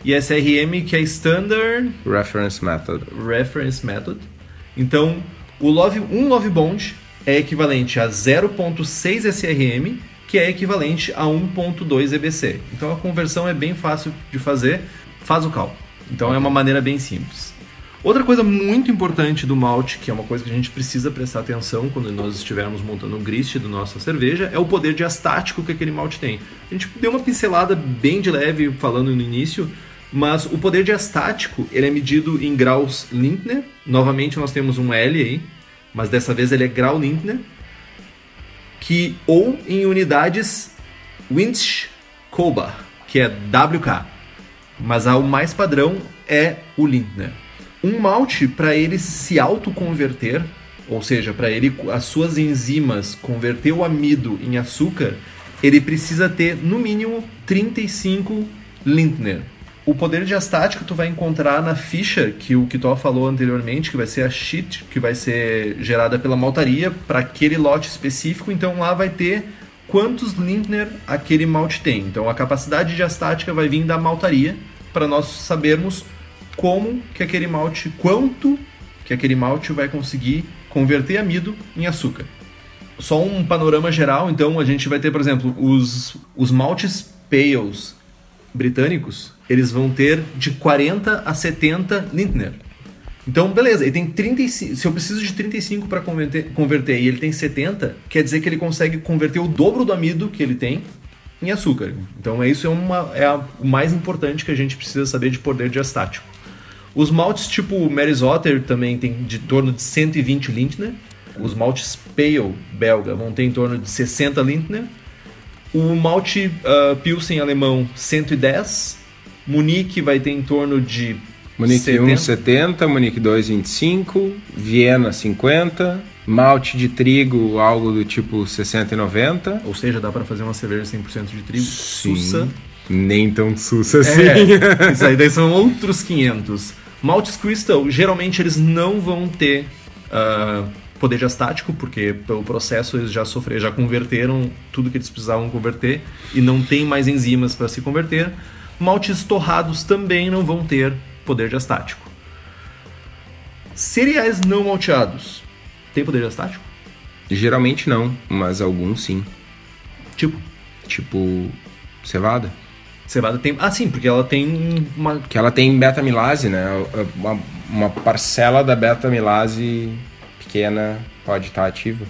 E SRM, que é Standard Reference Method. Reference Method. Então, o love, um Love Bond é equivalente a 0.6 SRM, que é equivalente a 1.2 EBC. Então a conversão é bem fácil de fazer, faz o cálculo. Então é uma maneira bem simples. Outra coisa muito importante do malte, que é uma coisa que a gente precisa prestar atenção quando nós estivermos montando um grist da nossa cerveja, é o poder diastático que aquele malte tem. A gente deu uma pincelada bem de leve falando no início, mas o poder diastático ele é medido em graus Lintner. Novamente nós temos um L aí, mas dessa vez ele é grau Lintner, que ou em unidades Winch Koba, que é WK. Mas o mais padrão é o Lintner. Um malte para ele se autoconverter, ou seja, para ele as suas enzimas converter o amido em açúcar, ele precisa ter no mínimo 35 Lintner. O poder diastático tu vai encontrar na ficha que o Kitó falou anteriormente, que vai ser a sheet, que vai ser gerada pela maltaria para aquele lote específico. Então lá vai ter quantos Lintner aquele malte tem. Então a capacidade diastática vai vir da maltaria para nós sabermos como que aquele malte, quanto que aquele malte vai conseguir converter amido em açúcar. Só um panorama geral, então a gente vai ter, por exemplo, os, os maltes pales britânicos, eles vão ter de 40 a 70 Lintner. Então, beleza, ele tem 35. Se eu preciso de 35 para converter, converter e ele tem 70, quer dizer que ele consegue converter o dobro do amido que ele tem em açúcar. Então, é isso é, uma, é a, o mais importante que a gente precisa saber de poder diastático. Os maltes tipo Mary's Otter também tem de torno de 120 Lintner. Os maltes Pale belga vão ter em torno de 60 Lintner. O malte uh, Pilsen alemão 110. Munique vai ter em torno de Munique 70. 1, 70, Munique 2, 25, Viena 50, malte de trigo, algo do tipo 60 e 90. Ou seja, dá para fazer uma cerveja 100% de trigo. Sim. Sussa. Nem tão sussa assim. É, <laughs> isso aí daí são outros 500. Maltes Crystal, geralmente eles não vão ter ah, poder diastático, porque pelo processo eles já sofreram, já converteram tudo que eles precisavam converter e não tem mais enzimas para se converter. Maltes torrados também não vão ter poder diastático. Cereais não malteados tem poder diastático? Geralmente não, mas alguns sim. Tipo, Tipo cevada. cevada tem. Ah, sim, porque ela tem uma. Que ela tem beta-milase, né? Uma, uma parcela da beta-milase pequena pode estar ativa.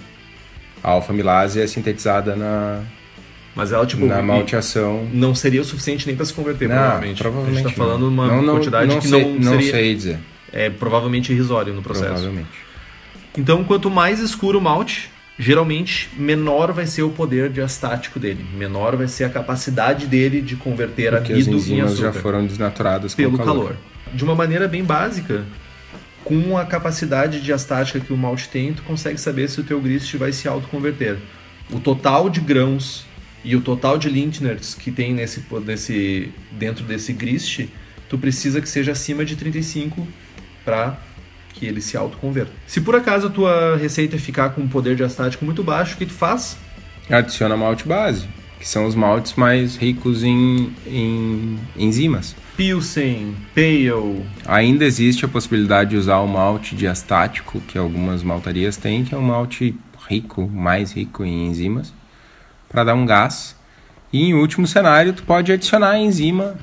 A alfa-milase é sintetizada na, Mas ela, tipo. na malteação. não seria o suficiente nem para se converter, Não, provavelmente. provavelmente A gente tá não. falando uma não, não, quantidade não que sei, não, não seria sei dizer. é provavelmente irrisório no processo. Provavelmente. Então, quanto mais escuro o malte, geralmente menor vai ser o poder diastático dele, menor vai ser a capacidade dele de converter Porque as amido em enzimas açúcar já foram desnaturadas pelo o calor. De uma maneira bem básica, com a capacidade diastática que o malte tem, tu consegue saber se o teu grist vai se autoconverter. O total de grãos e o total de lintners que tem nesse, nesse dentro desse grist, tu precisa que seja acima de 35 para que ele se autoconverta. Se por acaso a tua receita ficar com um poder diastático muito baixo, o que tu faz? Adiciona malte base, que são os maltes mais ricos em, em enzimas. Pilsen, Pale, Ainda existe a possibilidade de usar o malte diastático, que algumas maltarias têm, que é um malte rico, mais rico em enzimas, para dar um gás. E em último cenário, tu pode adicionar a enzima.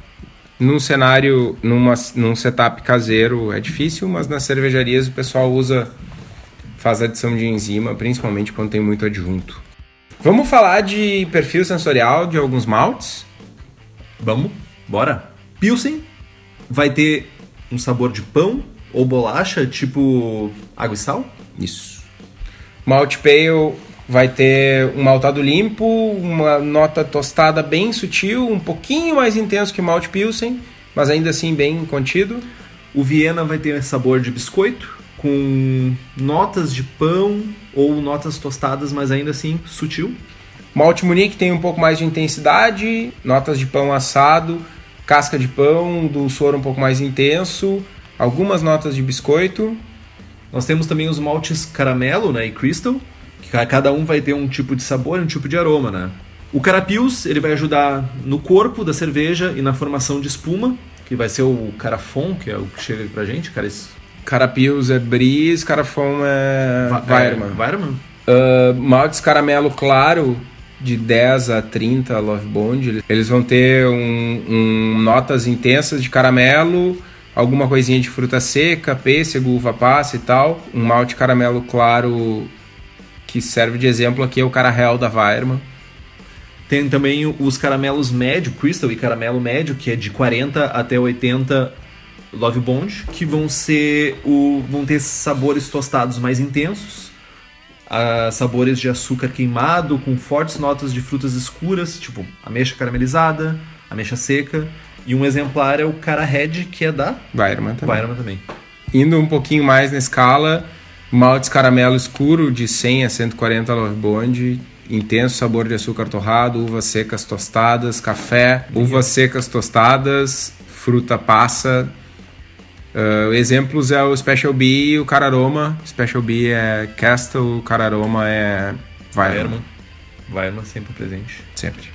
Num cenário, numa, num setup caseiro é difícil, mas nas cervejarias o pessoal usa, faz adição de enzima, principalmente quando tem muito adjunto. Vamos falar de perfil sensorial de alguns maltes? Vamos, bora. Pilsen vai ter um sabor de pão ou bolacha, tipo água e sal. Isso. Malt Pale vai ter um maltado limpo, uma nota tostada bem sutil, um pouquinho mais intenso que o Malt Pilsen, mas ainda assim bem contido. O Viena vai ter sabor de biscoito, com notas de pão ou notas tostadas, mas ainda assim sutil. Malte Munique tem um pouco mais de intensidade, notas de pão assado, casca de pão, dulçor um pouco mais intenso, algumas notas de biscoito. Nós temos também os maltes caramelo né, e crystal, que cada um vai ter um tipo de sabor e um tipo de aroma. Né? O Carapios ele vai ajudar no corpo da cerveja e na formação de espuma, que vai ser o Carafon, que é o que chega pra gente. Cara, Carapios é Bris, Carafon é Va- Weirman. É, Weirman? Uh, maltes caramelo claro, de 10 a 30 Love Bond. Eles vão ter um, um- notas intensas de caramelo, alguma coisinha de fruta seca, pêssego, uva passa e tal. Um malte caramelo claro que serve de exemplo aqui é o Carahel da Weirman. Tem também os caramelos médio, Crystal e caramelo médio, que é de 40 até 80 Love Bond, que vão ser o vão ter sabores tostados mais intensos, ah, sabores de açúcar queimado com fortes notas de frutas escuras, tipo ameixa caramelizada, ameixa seca, e um exemplar é o Cara Red, que é da Weirman também. Weirman também. Indo um pouquinho mais na escala, maltes caramelo escuro de 100 a 140 Love Bond, intenso sabor de açúcar torrado, uvas secas tostadas, café, uvas secas tostadas, fruta passa. Uh, exemplos é o Special B e o Cararoma. Special B é Castle, o Cararoma é. Weirman. Weirman sempre presente. Sempre.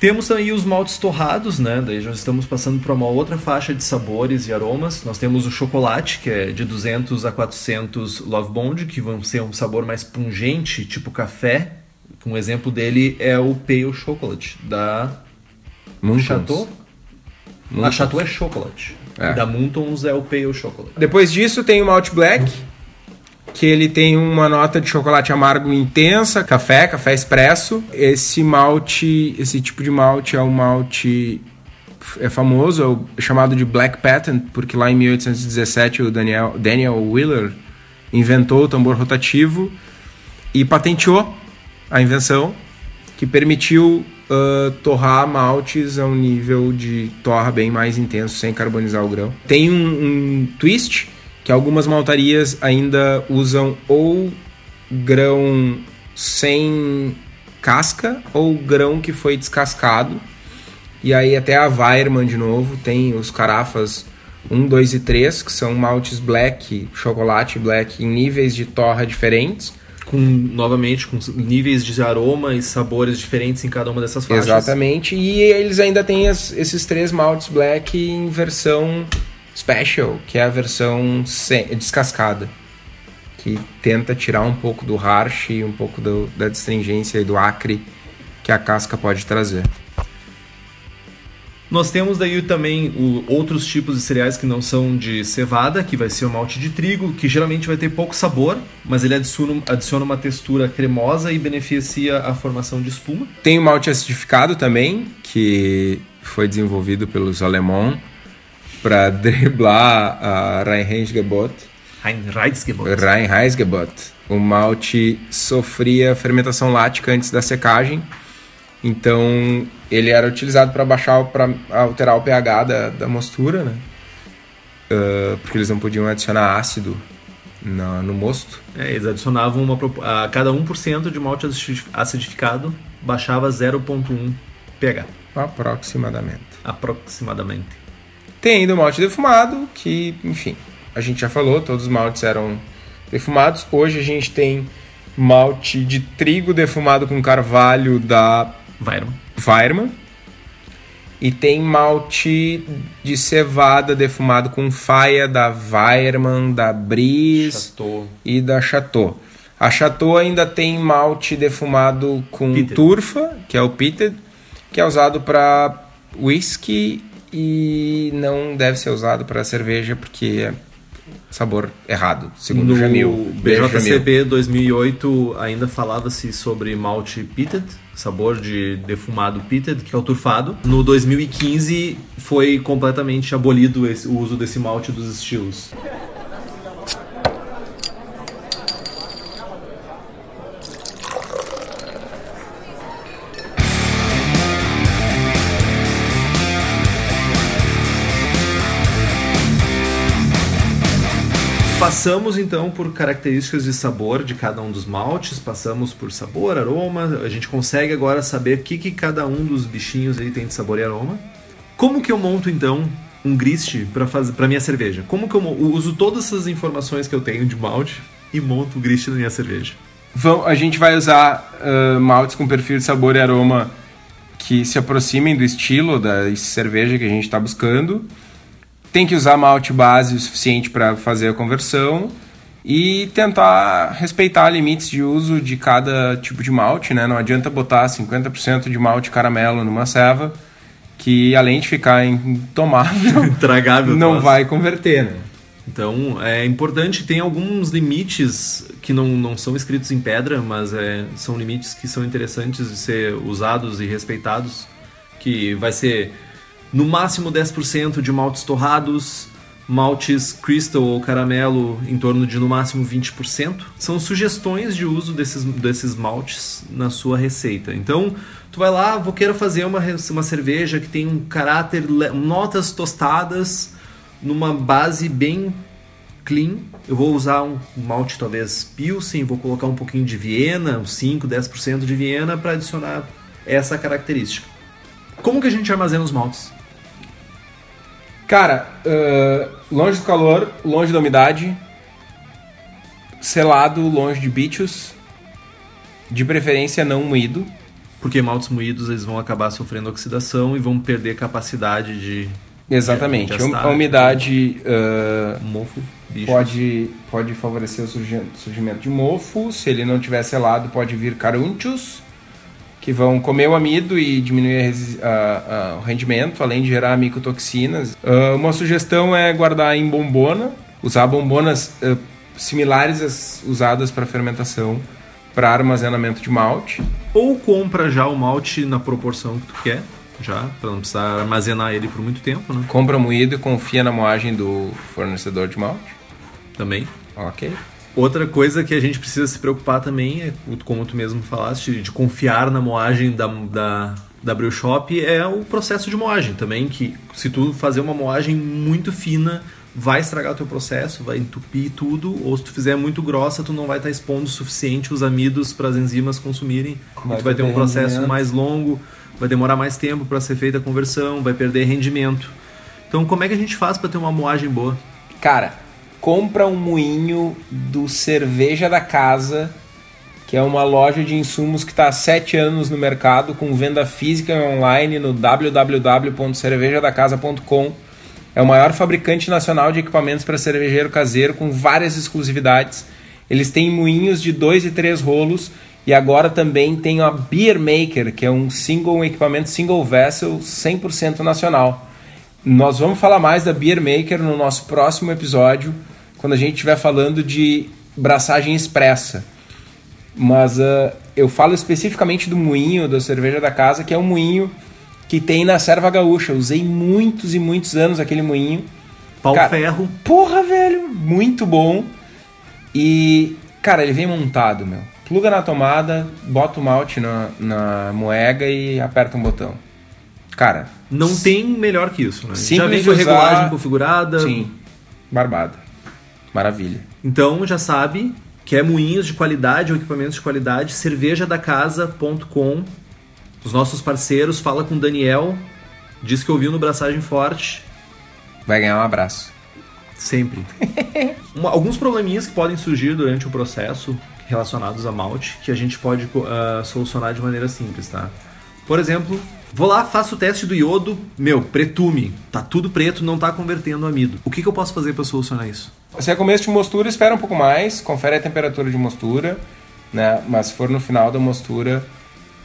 Temos aí os maltes torrados, né? Daí já estamos passando para uma outra faixa de sabores e aromas. Nós temos o chocolate, que é de 200 a 400 Love Bond, que vão ser um sabor mais pungente, tipo café. Um exemplo dele é o Pale Chocolate, da Muntons. Chateau. A. Chateau é chocolate. É. Da Muntons é o Pale Chocolate. Depois disso tem o Malt Black, que ele tem uma nota de chocolate amargo intensa, café, café expresso. Esse malte, esse tipo de malte é um malte é famoso, é o chamado de Black Patent, porque lá em 1817 o Daniel, Daniel Wheeler inventou o tambor rotativo e patenteou a invenção que permitiu ah, torrar maltes a um nível de torra bem mais intenso sem carbonizar o grão. Tem um, um twist que algumas maltarias ainda usam ou grão sem casca ou grão que foi descascado. E aí até a Weirman de novo tem os carafas 1, 2 e 3, que são maltes black, chocolate black em níveis de torra diferentes. Com, novamente, com níveis de aroma e sabores diferentes em cada uma dessas faixas. Exatamente. E eles ainda têm as- esses três maltes black em versão special, que é a versão sem- descascada. Que tenta tirar um pouco do harsh e um pouco do- da astringência e do acre que a casca pode trazer. Nós temos daí também o- outros tipos de cereais que não são de cevada, que vai ser o malte de trigo, que geralmente vai ter pouco sabor, mas ele adiciona, adiciona uma textura cremosa e beneficia a formação de espuma. Tem o malte acidificado também, que foi desenvolvido pelos alemães para <laughs> driblar a Reinheitsgebot. Reinheitsgebot. Reinheitsgebot. O malte sofria fermentação lática antes da secagem, então ele era utilizado para baixar, para alterar o pH da, da mostura, né? Ah, porque eles não podiam adicionar ácido na- no mosto. É, eles adicionavam uma, a cada 1% de malte acidif- acidificado baixava 0,1 pH, Aproximadamente. aproximadamente. Tem ainda o malte defumado, que, enfim, a gente já falou, todos os maltes eram defumados. Hoje a gente tem malte de trigo defumado com carvalho da Weirman. Weirman. E tem malte de cevada defumado com faia da Weirman, da Bris Chateau. e da Chateau. A Chateau ainda tem malte defumado com Pitted. turfa, que é o pitted, que é usado para whisky e não deve ser usado para cerveja porque é sabor errado, segundo o No Jamil. Beijo, Jamil. BJCP 2008 ainda falava-se sobre malte pitted, sabor de defumado pitted, que é o turfado. No 2015 foi completamente abolido esse- o uso desse malte dos estilos. Passamos então por características de sabor de cada um dos maltes, passamos por sabor, aroma, a gente consegue agora saber o que, que cada um dos bichinhos aí tem de sabor e aroma. Como que eu monto então um grist para fazer para minha cerveja? Como que eu, uso todas essas informações que eu tenho de malte e monto o grist na minha cerveja? Vão, a gente vai usar uh, maltes com perfil de sabor e aroma que se aproximem do estilo da cerveja que a gente está buscando. Tem que usar malte base o suficiente para fazer a conversão e tentar respeitar limites de uso de cada tipo de malte, né? Não adianta botar 50% de malte caramelo numa ceva que além de ficar intomável, <laughs> Tragável. não nossa. vai converter, né? Então é importante, tem alguns limites que não, não são escritos em pedra, mas é, são limites que são interessantes de ser usados e respeitados, que vai ser no máximo 10% de maltes torrados, maltes crystal ou caramelo em torno de no máximo 20%. São sugestões de uso desses, desses maltes na sua receita. Então, tu vai lá, vou querer fazer uma, uma cerveja que tem um caráter, notas tostadas, numa base bem clean. Eu vou usar um malte talvez Pilsen, vou colocar um pouquinho de Viena, uns 5, 10% de Viena para adicionar essa característica. Como que a gente armazena os maltes? Cara, uh, longe do calor, longe da umidade, selado, longe de bichos, de preferência não moído. Porque maltes moídos eles vão acabar sofrendo oxidação e vão perder capacidade de. Exatamente. de a umidade uh, mofo. bichos. pode, pode favorecer o surgi- surgimento de mofo. Se ele não tiver selado, pode vir carunchos, que vão comer o amido e diminuir a a- a- o rendimento, além de gerar micotoxinas. Uh, uma sugestão é guardar em bombona, usar bombonas uh, similares às usadas para fermentação para armazenamento de malte. Ou compra já o malte na proporção que tu quer, já, para não precisar armazenar ele por muito tempo, né? Compra moído e confia na moagem do fornecedor de malte. Também. Ok. Outra coisa que a gente precisa se preocupar também é, como tu mesmo falaste, de confiar na moagem da, da, da Brew Shop é o processo de moagem também, que se tu fazer uma moagem muito fina, vai estragar o teu processo, vai entupir tudo, ou se tu fizer muito grossa, tu não vai estar expondo o suficiente os amidos para as enzimas consumirem, Vai tu vai ter um processo rendimento. mais longo, vai demorar mais tempo para ser feita a conversão, vai perder rendimento. Então, como é que a gente faz para ter uma moagem boa? Cara, compra um moinho do Cerveja da Casa, que é uma loja de insumos que está há 7 anos no mercado, com venda física e online no www.cervejadacasa.com. É o maior fabricante nacional de equipamentos para cervejeiro caseiro, com várias exclusividades. Eles têm moinhos de 2 e 3 rolos e agora também tem a Beer Maker, que é um single um equipamento single vessel 100% nacional. Nós vamos falar mais da Beer Maker no nosso próximo episódio, quando a gente estiver falando de braçagem expressa. Mas uh, eu falo especificamente do moinho da cerveja da casa, que é um moinho que tem na serva gaúcha. Eu usei muitos e muitos anos aquele moinho. Pau Cara, ferro. Porra, velho, muito bom. E, cara, ele vem montado, meu. Pluga na tomada, bota o malte na, na moega e aperta um botão. Cara, Não tem melhor que isso, né? Já Simples vem com regulagem configurada. sim, barbada. Maravilha. Então já sabe que é moinhos de qualidade ou equipamentos de qualidade, cervejadacasa.com. Os nossos parceiros, fala com o Daniel, diz que ouviu no Braçagem Forte, Vai ganhar um abraço. sempre. <laughs> Uma- alguns probleminhas que podem surgir durante o processo relacionados a malte, que a gente pode ah, solucionar de maneira simples, tá? Por exemplo, vou lá, faço o teste do iodo, meu, pretume, tá tudo preto, não tá convertendo amido. O que, que eu posso fazer para solucionar isso? Se é começo de mostura, espera um pouco mais, confere a temperatura de mostura, né? Mas se for no final da mostura,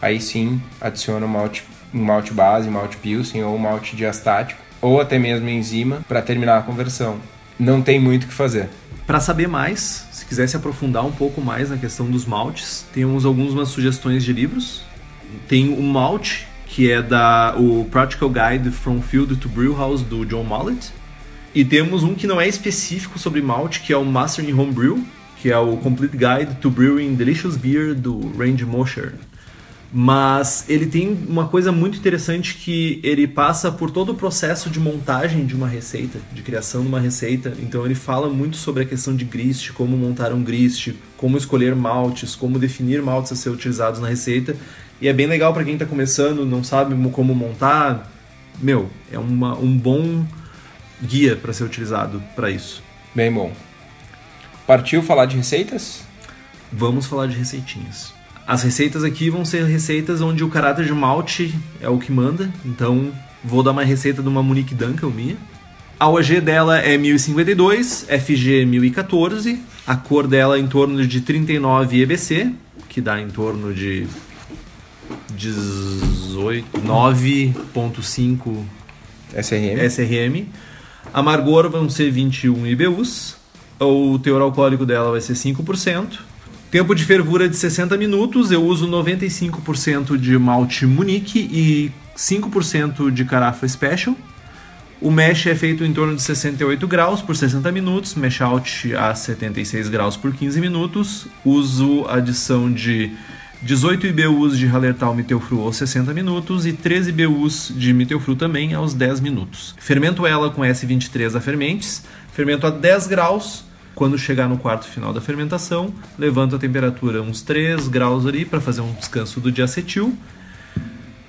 aí sim adiciona um malte, um malte base, um malte pilsen ou um malte diastático, ou até mesmo enzima, para terminar a conversão. Não tem muito o que fazer. Para saber mais, se quiser se aprofundar um pouco mais na questão dos maltes, temos algumas sugestões de livros. Tem o Malte, que é da o Practical Guide from Field to Brewhouse do John Mallet. E temos um que não é específico sobre malte, que é o Master in Homebrew, que é o Complete Guide to Brewing Delicious Beer do Randy Mosher. Mas ele tem uma coisa muito interessante que ele passa por todo o processo de montagem de uma receita, de criação de uma receita. Então ele fala muito sobre a questão de grist, como montar um grist, como escolher maltes, como definir maltes a ser utilizados na receita. E é bem legal para quem está começando, não sabe como montar. Meu, é uma, um bom guia para ser utilizado para isso. Bem bom. Partiu falar de receitas? Vamos falar de receitinhas. As receitas aqui vão ser receitas onde o caráter de malte é o que manda. Então, vou dar uma receita de uma Monique Duncan, minha. A OG dela é 1052, FG 1014. A cor dela é em torno de 39 EBC, que dá em torno de 9.5 SRM. SRM. Amargor vão ser 21 IBUs. O teor alcoólico dela vai ser 5%. Tempo de fervura de 60 minutos. Eu uso 95% de malte Munique e 5% de carafa Special. O mesh é feito em torno de 68 graus por 60 minutos, mesh out a 76 graus por 15 minutos. Uso adição de 18 IBUs de Hallertau Meteofru aos 60 minutos e 13 IBUs de Meteofru também aos 10 minutos. Fermento ela com S23 a fermentes, fermento a 10 graus. Quando chegar no quarto final da fermentação, levanto a temperatura uns 3 graus ali para fazer um descanso do diacetil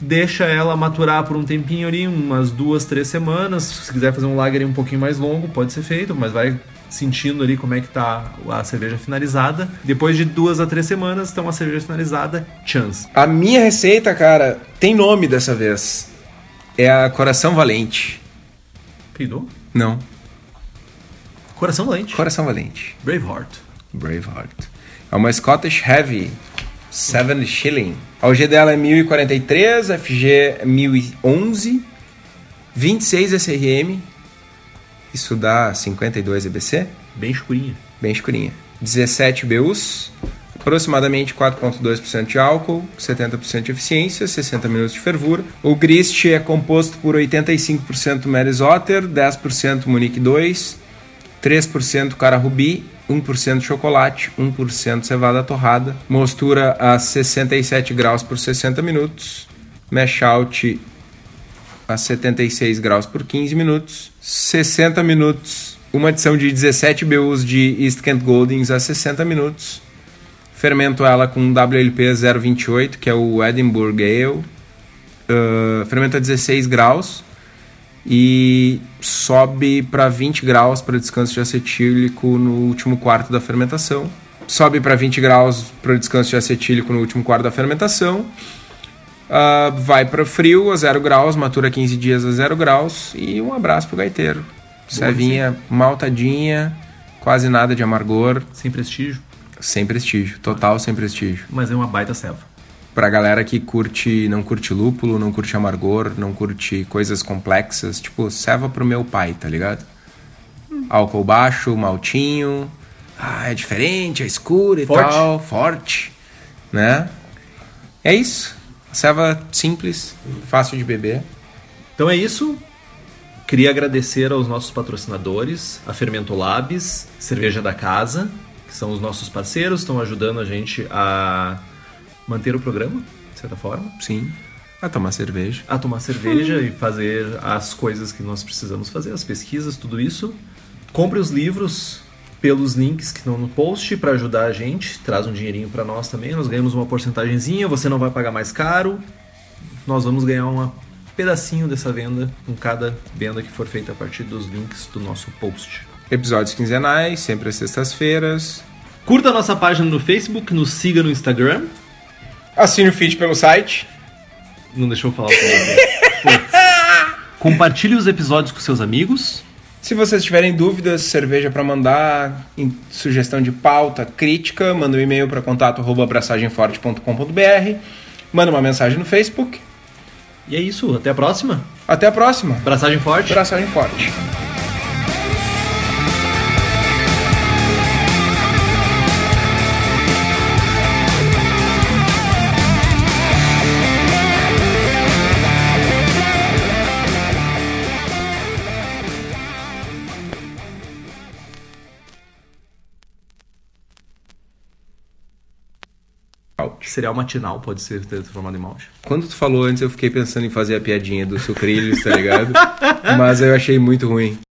deixa ela maturar por um tempinho ali, umas duas, três semanas. Se quiser fazer um lager um pouquinho mais longo, pode ser feito, mas vai sentindo ali como é que tá a cerveja finalizada. Depois de duas a três semanas, então a cerveja finalizada, chance. A minha receita, cara, tem nome dessa vez. É a Coração Valente. Peidou? Não, Coração Valente. Coração Valente. Braveheart. Braveheart. É uma Scottish Heavy, 7 shilling. A OG dela é 1043, FG é 1011, 26 SRM, isso dá 52 EBC, Bem escurinha. bem escurinha. 17 BUs, aproximadamente 4,2% de álcool, 70% de eficiência, 60 minutos de fervura. O grist é composto por 85% Melis Otter, 10% Munique 2, 3% Cara Rubi, 1% chocolate, 1% cevada torrada, mostura a 67 graus por 60 minutos, mash out a 76 graus por 15 minutos, 60 minutos, uma adição de 17 BUs de East Kent Goldings a 60 minutos, fermento ela com WLP 028, que é o Edinburgh Ale, uh, fermento a 16 graus, e sobe para 20 graus para descanso de acetílico no último quarto da fermentação. Sobe para 20 graus para descanso de acetílico no último quarto da fermentação. Ah, vai para frio a 0 graus, matura 15 dias a 0 graus. E um abraço pro gaiteiro. Cevinha maltadinha, quase nada de amargor, Sem prestígio, sem prestígio, total sem prestígio. mas é uma baita selva. Pra galera que curte, não curte lúpulo, não curte amargor, não curte coisas complexas, tipo, serva pro meu pai, tá ligado? Álcool baixo, maltinho. Ah, é diferente, é escuro e Forte. tal, forte, né? É isso. Serva simples, fácil de beber. Então é isso. Queria agradecer aos nossos patrocinadores, a Fermento Labs, Cerveja da Casa, que são os nossos parceiros, estão ajudando a gente a manter o programa, de certa forma, Sim. A tomar cerveja. a tomar cerveja e fazer as coisas que nós precisamos fazer, as pesquisas, tudo isso. Compre os livros pelos links que estão no post para ajudar a gente, traz um dinheirinho para nós também, nós ganhamos uma porcentagemzinha, você não vai pagar mais caro, nós vamos ganhar um pedacinho dessa venda com cada venda que for feita a partir dos links do nosso post. Episódios quinzenais, sempre às sextas-feiras. Curta a nossa página no Facebook, nos siga no Instagram. Assine o feed pelo site. Não deixou eu falar. <laughs> Compartilhe os episódios com seus amigos. Se vocês tiverem dúvidas, cerveja para mandar, sugestão de pauta, crítica, manda um e-mail para contato arroba abraçagemforte.com.br, manda uma mensagem no Facebook. E é isso, até a próxima. Até a próxima. Abraçagem forte. Abraçagem forte. Cereal matinal pode ser transformado em malte. Quando tu falou antes, eu fiquei pensando em fazer a piadinha do sucrilhos, tá ligado? <laughs> Mas eu achei muito ruim.